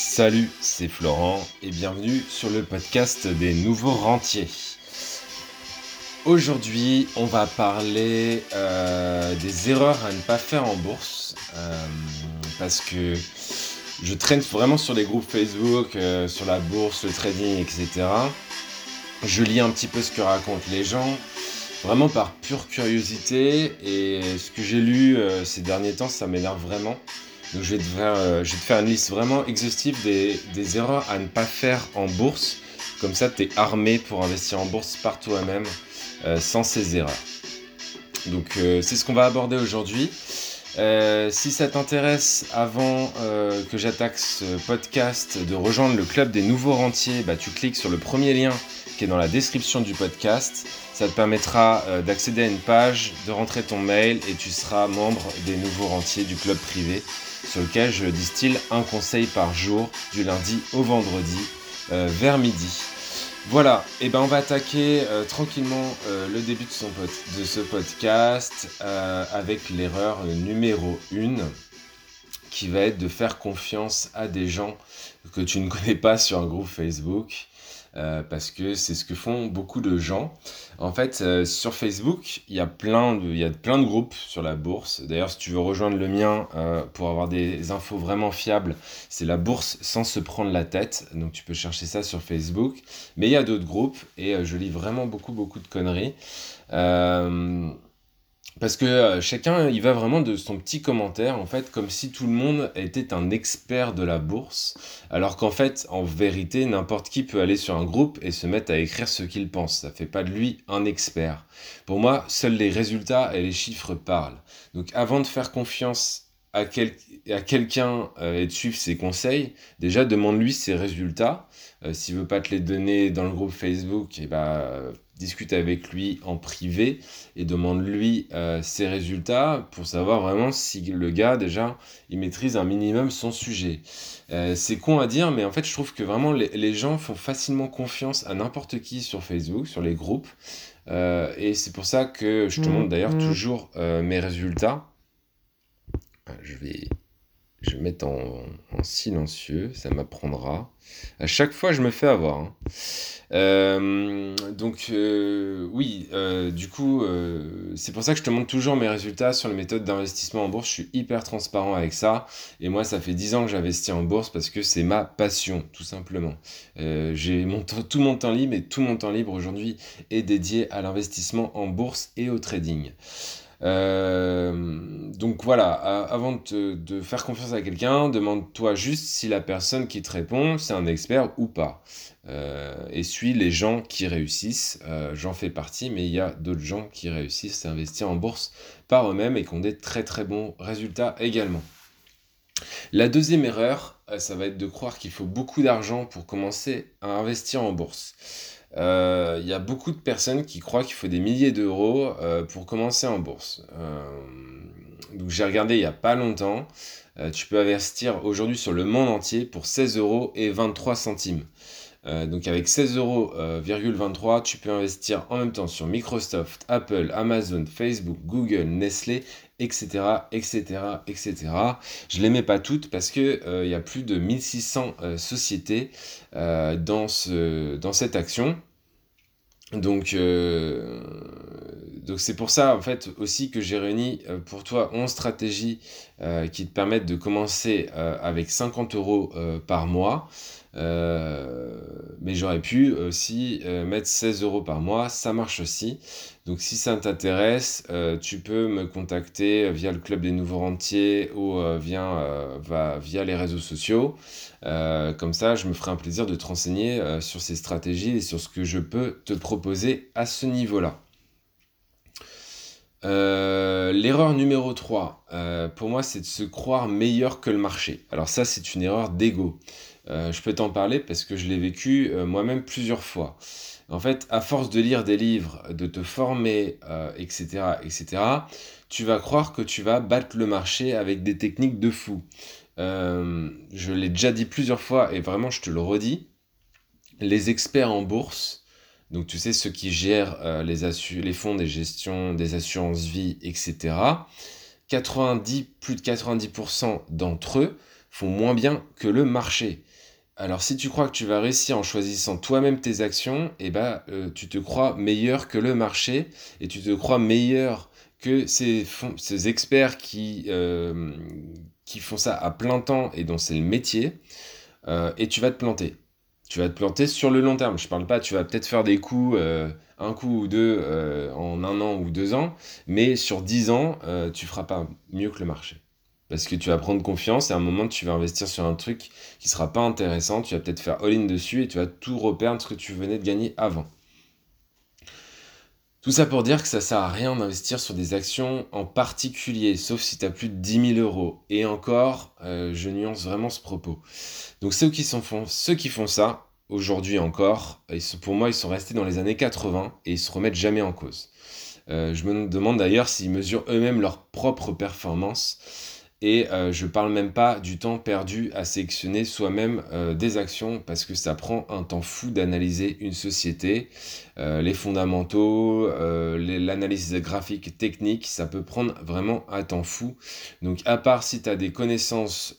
Salut, c'est Florent et bienvenue sur le podcast des nouveaux rentiers. Aujourd'hui, on va parler euh, des erreurs à ne pas faire en bourse euh, parce que je traîne vraiment sur les groupes Facebook, euh, sur la bourse, le trading, etc. Je lis un petit peu ce que racontent les gens, vraiment par pure curiosité et ce que j'ai lu ces derniers temps, ça m'énerve vraiment. Donc je vais, te faire, euh, je vais te faire une liste vraiment exhaustive des, des, erreurs à ne pas faire en bourse. Comme ça, tu es armé pour investir en bourse par toi-même euh, sans ces erreurs. Donc euh, c'est ce qu'on va aborder aujourd'hui. si ça t'intéresse, avant que j'attaque ce podcast, de rejoindre le club des nouveaux rentiers, bah, tu cliques sur le premier lien qui est dans la description du podcast. Ça te permettra d'accéder à une page, de rentrer ton mail et tu seras membre des nouveaux rentiers du club privé sur lequel je distille un conseil par jour du lundi au vendredi euh, vers midi. Voilà, et eh ben on va attaquer euh, tranquillement euh, le début de, son de ce podcast avec l'erreur numéro 1 qui va être de faire confiance à des gens que tu ne connais pas sur un groupe Facebook. Euh, parce que c'est ce que font beaucoup de gens. En fait, euh, sur Facebook, il y, a plein de, il y a plein de groupes sur la bourse. D'ailleurs, si tu veux rejoindre le mien euh, pour avoir des infos vraiment fiables, c'est la bourse sans se prendre la tête. Donc tu peux chercher ça sur Facebook. Mais il y a d'autres groupes et je lis vraiment beaucoup, beaucoup de conneries. Parce que euh, chacun, il va vraiment de son petit commentaire, en fait, comme si tout le monde était un expert de la bourse, alors qu'en fait, en vérité, n'importe qui peut aller sur un groupe et se mettre à écrire ce qu'il pense. Ça fait pas de lui un expert. Pour moi, seuls les résultats et les chiffres parlent. Donc avant de faire confiance à, à quelqu'un euh, et de suivre ses conseils, déjà demande-lui ses résultats. Euh, s'il veut pas te les donner dans le groupe Facebook, et eh ben, discute avec lui en privé et demande-lui euh, ses résultats pour savoir vraiment si le gars, déjà, il maîtrise un minimum son sujet. Euh, c'est con à dire, mais en fait, je trouve que vraiment les, gens font facilement confiance à n'importe qui sur Facebook, sur les groupes. Et c'est pour ça que je te mmh, montre d'ailleurs mmh. toujours mes résultats. Je vais je vais mettre en, silencieux, ça m'apprendra. À chaque fois, je me fais avoir. Hein. Euh, donc, euh, oui, euh, du coup, c'est pour ça que je te montre toujours mes résultats sur les méthodes d'investissement en bourse. Je suis hyper transparent avec ça. Et moi, ça fait 10 ans que j'investis en bourse parce que c'est ma passion, tout simplement. J'ai tout mon temps libre et tout mon temps libre aujourd'hui est dédié à l'investissement en bourse et au trading. Euh, donc voilà, avant de, faire confiance à quelqu'un, demande-toi juste si la personne qui te répond, c'est un expert ou pas. Euh, et suis les gens qui réussissent. Euh, j'en fais partie, mais il y a d'autres gens qui réussissent à investir en bourse par eux-mêmes et qui ont des très très bons résultats également. La deuxième erreur, ça va être de croire qu'il faut beaucoup d'argent pour commencer à investir en bourse. Il euh, y a beaucoup de personnes qui croient qu'il faut des milliers d'euros euh, pour commencer en bourse. Euh, j'ai regardé il n'y a pas longtemps. tu peux investir aujourd'hui sur le monde entier pour 16 euros et 23 centimes. donc avec 16 euros, tu peux investir en même temps sur Microsoft, Apple, Amazon, Facebook, Google, Nestlé, etc., etc., etc. Je les mets pas toutes parce que il y a plus de 1600 sociétés dans, ce, dans cette action. Donc, euh, donc c'est pour ça en fait aussi que j'ai réuni euh, pour toi 11 stratégies euh, qui te permettent de commencer avec 50 euros par mois. mais j'aurais pu aussi mettre 16 euros par mois, ça marche aussi. Donc si ça t'intéresse, tu peux me contacter via le club des nouveaux rentiers ou via, les réseaux sociaux. Euh, comme ça, je me ferai un plaisir de te renseigner euh, sur ces stratégies et sur ce que je peux te proposer à ce niveau-là. Euh, l'erreur numéro 3, pour moi, c'est de se croire meilleur que le marché. Alors ça, c'est une erreur d'ego. je peux t'en parler parce que je l'ai vécu moi-même plusieurs fois. En fait, à force de lire des livres, de te former, etc., etc., tu vas croire que tu vas battre le marché avec des techniques de fou. Euh, je l'ai déjà dit plusieurs fois et vraiment je te le redis, les experts en bourse, donc tu sais ceux qui gèrent euh, les, les fonds des gestions des assurances vie, etc., 90, plus de 90% d'entre eux font moins bien que le marché. Alors si tu crois que tu vas réussir en choisissant toi-même tes actions, eh ben, euh, tu te crois meilleur que le marché et tu te crois meilleur que ces, ces experts qui, euh, qui font ça à plein temps et dont c'est le métier, et tu vas te planter. Tu vas te planter sur le long terme. Je parle pas, tu vas peut-être faire des coups, un coup ou deux en un an ou deux ans, mais sur dix ans, tu feras pas mieux que le marché. Parce que tu vas prendre confiance et à un moment, tu vas investir sur un truc qui sera pas intéressant. Tu vas peut-être faire all-in dessus et tu vas tout reperdre ce que tu venais de gagner avant. Tout ça pour dire que ça sert à rien d'investir sur des actions en particulier, sauf si tu plus de 10 000 euros. Et encore, euh, je nuance vraiment ce propos. Donc ceux qui, font, ceux qui font ça, aujourd'hui encore, pour moi, ils sont restés dans les années 80 et ils se remettent jamais en cause. Euh, je me demande d'ailleurs s'ils mesurent eux-mêmes leur propre performance et euh, je parle même pas du temps perdu à sélectionner soi-même euh, des actions parce que ça prend un temps fou d'analyser une société, euh, les fondamentaux, l'analyse graphique technique, ça peut prendre vraiment un temps fou. Donc à part si tu as des connaissances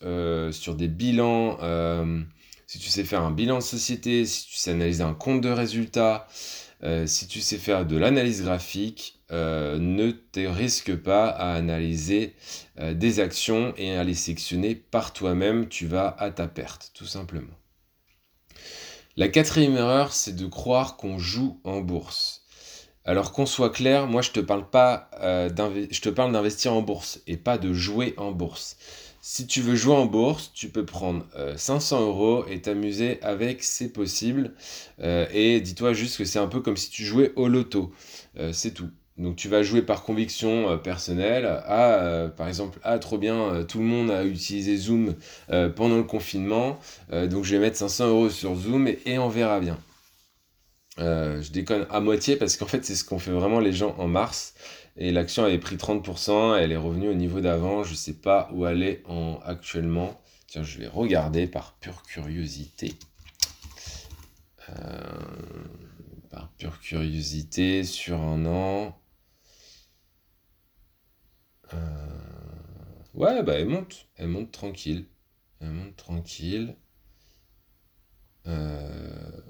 sur des bilans, si tu sais faire un bilan de société, si tu sais analyser un compte de résultats, si tu sais faire de l'analyse graphique, euh, ne te risque pas à analyser euh, des actions et à les sectionner par toi-même, tu vas à ta perte, tout simplement. La quatrième erreur, c'est de croire qu'on joue en bourse. Alors qu'on soit clair, moi je te parle pas euh, je te parle d'investir en bourse et pas de jouer en bourse. Si tu veux jouer en bourse, tu peux prendre 500 euros et t'amuser avec, c'est possible. et dis-toi juste que c'est un peu comme si tu jouais au loto. c'est tout. Donc tu vas jouer par conviction euh, personnelle. Ah, par exemple, ah trop bien, euh, tout le monde a utilisé Zoom pendant le confinement, donc je vais mettre 500 euros sur Zoom et, on verra bien. je déconne à moitié parce qu'en fait c'est ce qu'ont fait vraiment les gens en mars. Et l'action avait pris 30%, elle est revenue au niveau d'avant. Je ne sais pas où elle est en, actuellement. Tiens, je vais regarder par pure curiosité. par pure curiosité sur un an. Euh, ouais, bah elle monte. Elle monte tranquille. Elle monte tranquille. Euh,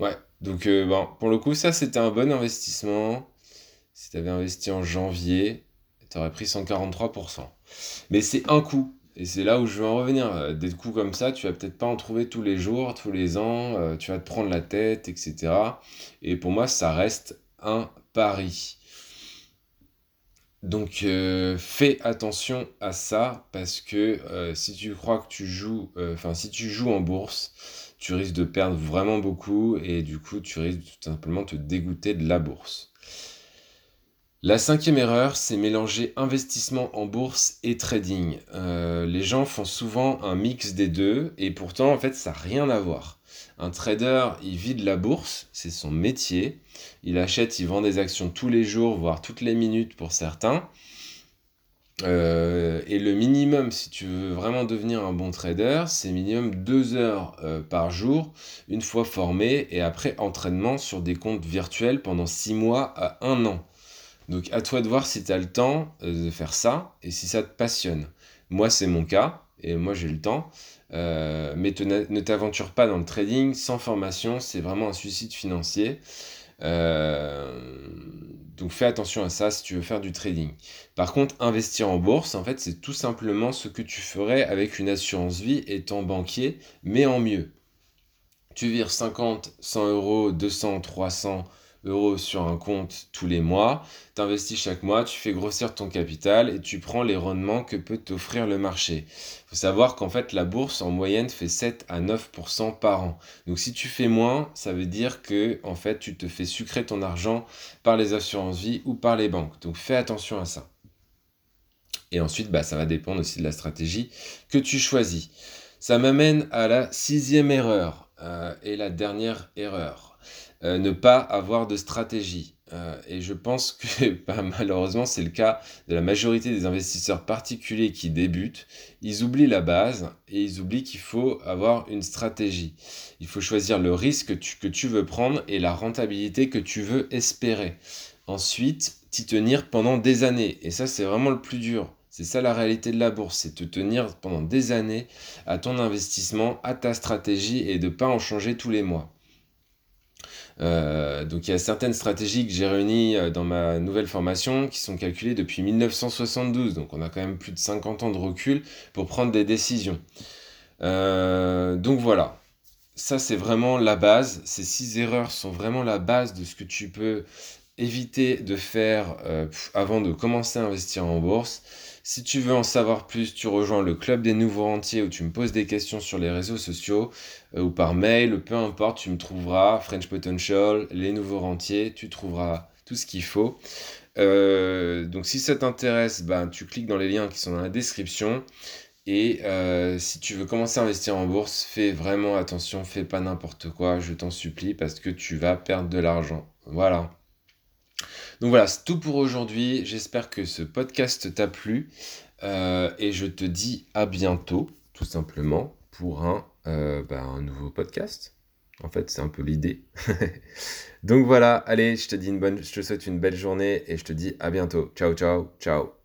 ouais, donc euh, bon, pour le coup, ça c'était un bon investissement. Si tu avais investi en janvier, tu aurais pris 143%. Mais c'est un coup. Et c'est là où je veux en revenir. Des coups comme ça, tu vas peut-être pas en trouver tous les jours, tous les ans. tu vas te prendre la tête, etc. Et pour moi, ça reste un pari. Donc euh, fais attention à ça parce que euh, si tu crois que tu joues, euh, enfin si tu joues en bourse, tu risques de perdre vraiment beaucoup et du coup tu risques tout simplement de te dégoûter de la bourse. La cinquième erreur, c'est mélanger investissement en bourse et trading. les gens font souvent un mix des deux et pourtant en fait ça n'a rien à voir. Un trader, il vit de la bourse, c'est son métier. Il achète, il vend des actions tous les jours, voire toutes les minutes pour certains. Euh, et le minimum, si tu veux vraiment devenir un bon trader, c'est minimum deux heures euh, par jour, une fois formé, et après entraînement sur des comptes virtuels pendant six mois à un an. Donc à toi de voir si tu as le temps euh, de faire ça et si ça te passionne. Moi, c'est mon cas, et moi j'ai le temps. mais ne t'aventure pas dans le trading sans formation, c'est vraiment un suicide financier. Euh, donc fais attention à ça si tu veux faire du trading. Par contre, investir en bourse, en fait, c'est tout simplement ce que tu ferais avec une assurance vie étant banquier, mais en mieux. Tu vires 50, 100 euros, 200, 300 euros sur un compte tous les mois, tu investis chaque mois, tu fais grossir ton capital et tu prends les rendements que peut t'offrir le marché. Il faut savoir qu'en fait la bourse en moyenne fait 7 à 9% par an. Donc si tu fais moins, ça veut dire que en fait tu te fais sucrer ton argent par les assurances vie ou par les banques. Donc fais attention à ça. Et ensuite, bah, ça va dépendre aussi de la stratégie que tu choisis. Ça m'amène à la sixième erreur euh, et la dernière erreur. Euh, ne pas avoir de stratégie. Euh, et je pense que bah, malheureusement c'est le cas de la majorité des investisseurs particuliers qui débutent. Ils oublient la base et ils oublient qu'il faut avoir une stratégie. Il faut choisir le risque que tu, que tu veux prendre et la rentabilité que tu veux espérer. Ensuite, t'y tenir pendant des années. Et ça c'est vraiment le plus dur C'est ça la réalité de la bourse, c'est te tenir pendant des années à ton investissement, à ta stratégie et de ne pas en changer tous les mois. Euh, donc il y a certaines stratégies que j'ai réunies euh, dans ma nouvelle formation qui sont calculées depuis 1972. Donc on a quand même plus de 50 ans de recul pour prendre des décisions. Euh, donc voilà, ça c'est vraiment la base. Ces six erreurs sont vraiment la base de ce que tu peux éviter de faire avant de commencer à investir en bourse. Si tu veux en savoir plus, tu rejoins le club des nouveaux rentiers où tu me poses des questions sur les réseaux sociaux euh, ou par mail, peu importe, tu me trouveras French Potential, les nouveaux rentiers, tu trouveras tout ce qu'il faut. Euh, donc si ça t'intéresse, ben, tu cliques dans les liens qui sont dans la description. Et euh, si tu veux commencer à investir en bourse, fais vraiment attention, fais pas n'importe quoi, je t'en supplie, parce que tu vas perdre de l'argent. Voilà. Donc voilà, c'est tout pour aujourd'hui. J'espère que ce podcast t'a plu. Euh, et je te dis à bientôt, tout simplement, pour un, euh, bah, nouveau podcast. En fait, c'est un peu l'idée. Donc voilà, allez, je te dis une bonne, je te souhaite une belle journée et je te dis à bientôt. Ciao, ciao, ciao.